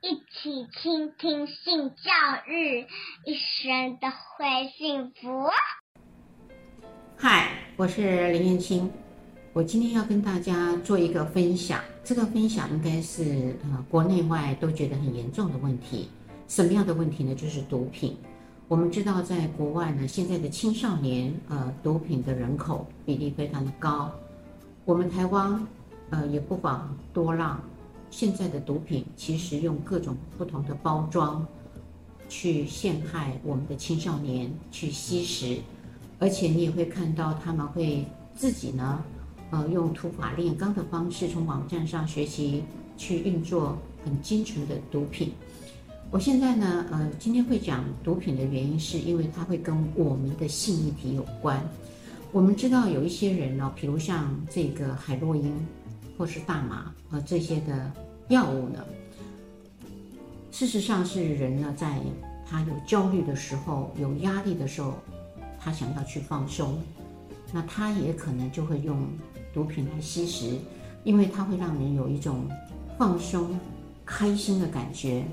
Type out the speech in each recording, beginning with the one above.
一起倾听性教育，一生都会幸福。嗨，我是林燕青，我今天要跟大家做一个分享。这个分享应该是呃国内外都觉得很严重的问题。什么样的问题呢？就是毒品。我们知道，在国外呢，现在的青少年呃毒品的人口比例非常的高。我们台湾呃也不妨多让。现在的毒品其实用各种不同的包装去陷害我们的青少年去吸食，而且你也会看到他们会自己呢，呃，用土法炼钢的方式从网站上学习去运作很精纯的毒品。我现在呢，呃，今天会讲毒品的原因，是因为它会跟我们的性议题有关。我们知道有一些人呢，比如像这个海洛因。或是大麻和这些的药物呢，事实上是人呢，在他有焦虑的时候、有压力的时候，他想要去放松，那他也可能就会用毒品来吸食，因为它会让人有一种放松、开心的感觉。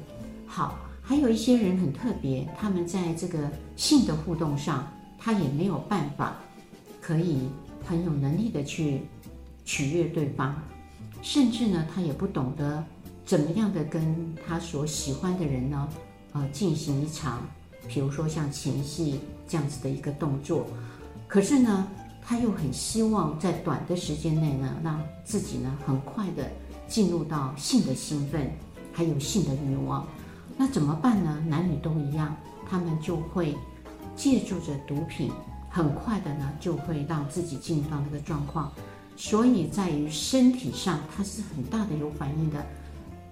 好，还有一些人很特别，他们在这个性的互动上，他也没有办法可以很有能力的去取悦对方。甚至呢，他也不懂得怎么样的跟他所喜欢的人呢，呃，进行一场，比如说像前戏这样子的一个动作。可是呢，他又很希望在短的时间内呢，让自己呢很快的进入到性的兴奋，还有性的欲望。那怎么办呢？男女都一样，他们就会借助着毒品，很快的呢就会让自己进入到那个状况。所以在于身体上，它是很大的有反应的，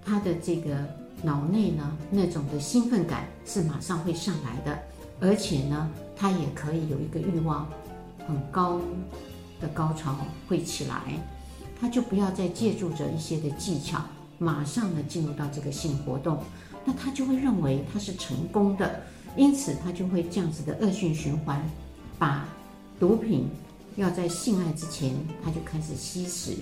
他的这个脑内呢，那种的兴奋感是马上会上来的，而且呢，他也可以有一个欲望很高的高潮会起来，他就不要再借助着一些的技巧，马上呢进入到这个性活动，那他就会认为他是成功的，因此他就会这样子的恶性循环，把毒品。要在性爱之前，他就开始吸食。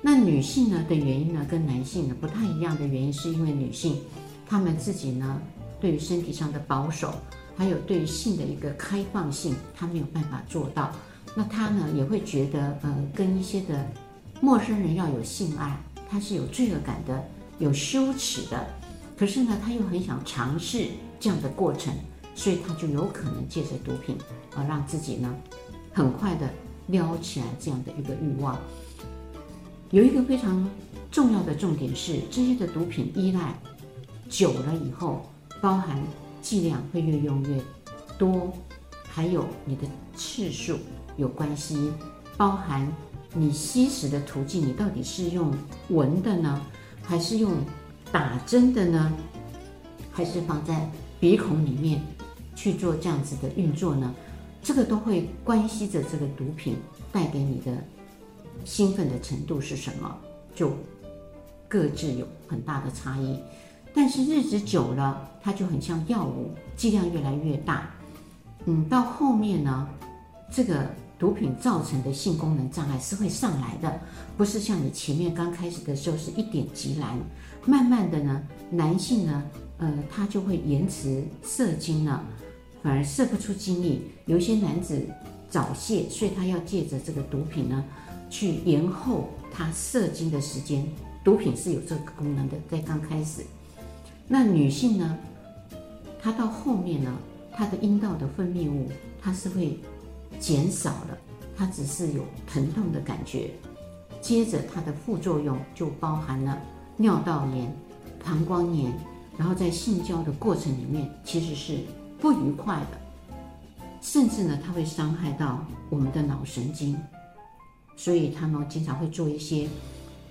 那女性呢的原因呢，跟男性呢不太一样的原因，是因为女性她们自己呢对于身体上的保守，还有对于性的一个开放性，她没有办法做到。那她呢也会觉得，呃，跟一些的陌生人要有性爱，她是有罪恶感的，有羞耻的。可是呢，她又很想尝试这样的过程，所以她就有可能借着毒品而让自己呢。很快的撩起来这样的一个欲望，有一个非常重要的重点是，这些的毒品依赖久了以后，包含剂量会越用越多，还有你的次数有关系，包含你吸食的途径，你到底是用闻的呢，还是用打针的呢，还是放在鼻孔里面去做这样子的运作呢？这个都会关系着这个毒品带给你的兴奋的程度是什么，就各自有很大的差异。但是日子久了，它就很像药物，剂量越来越大。嗯，到后面呢，这个毒品造成的性功能障碍是会上来的，不是像你前面刚开始的时候是一点即燃，慢慢的呢，男性呢，呃，他就会延迟射精了。反而射不出精液，有一些男子早泄，所以他要借着这个毒品呢，去延后他射精的时间。毒品是有这个功能的，在刚开始。那女性呢，她到后面呢，她的阴道的分泌物它是会减少了，它只是有疼痛的感觉。接着它的副作用就包含了尿道炎、膀胱炎，然后在性交的过程里面其实是。不愉快的，甚至呢，它会伤害到我们的脑神经，所以他们经常会做一些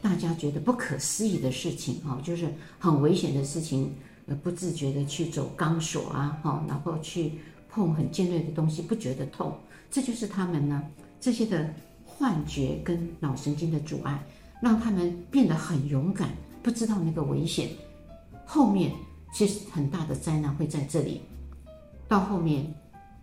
大家觉得不可思议的事情啊，就是很危险的事情，呃，不自觉的去走钢索啊，哈，然后去碰很尖锐的东西，不觉得痛，这就是他们呢这些的幻觉跟脑神经的阻碍，让他们变得很勇敢，不知道那个危险，后面其实很大的灾难会在这里。到后面，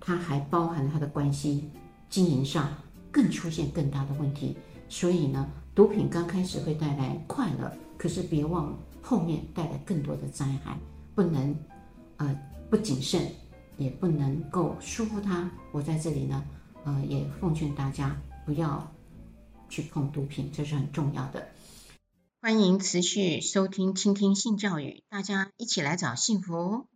它还包含它的关系经营上更出现更大的问题。所以呢，毒品刚开始会带来快乐，可是别忘了，后面带来更多的灾害，不能呃不谨慎，也不能够疏忽它。我在这里呢，呃，也奉劝大家不要去碰毒品，这是很重要的。欢迎持续收听、倾听性教育，大家一起来找幸福。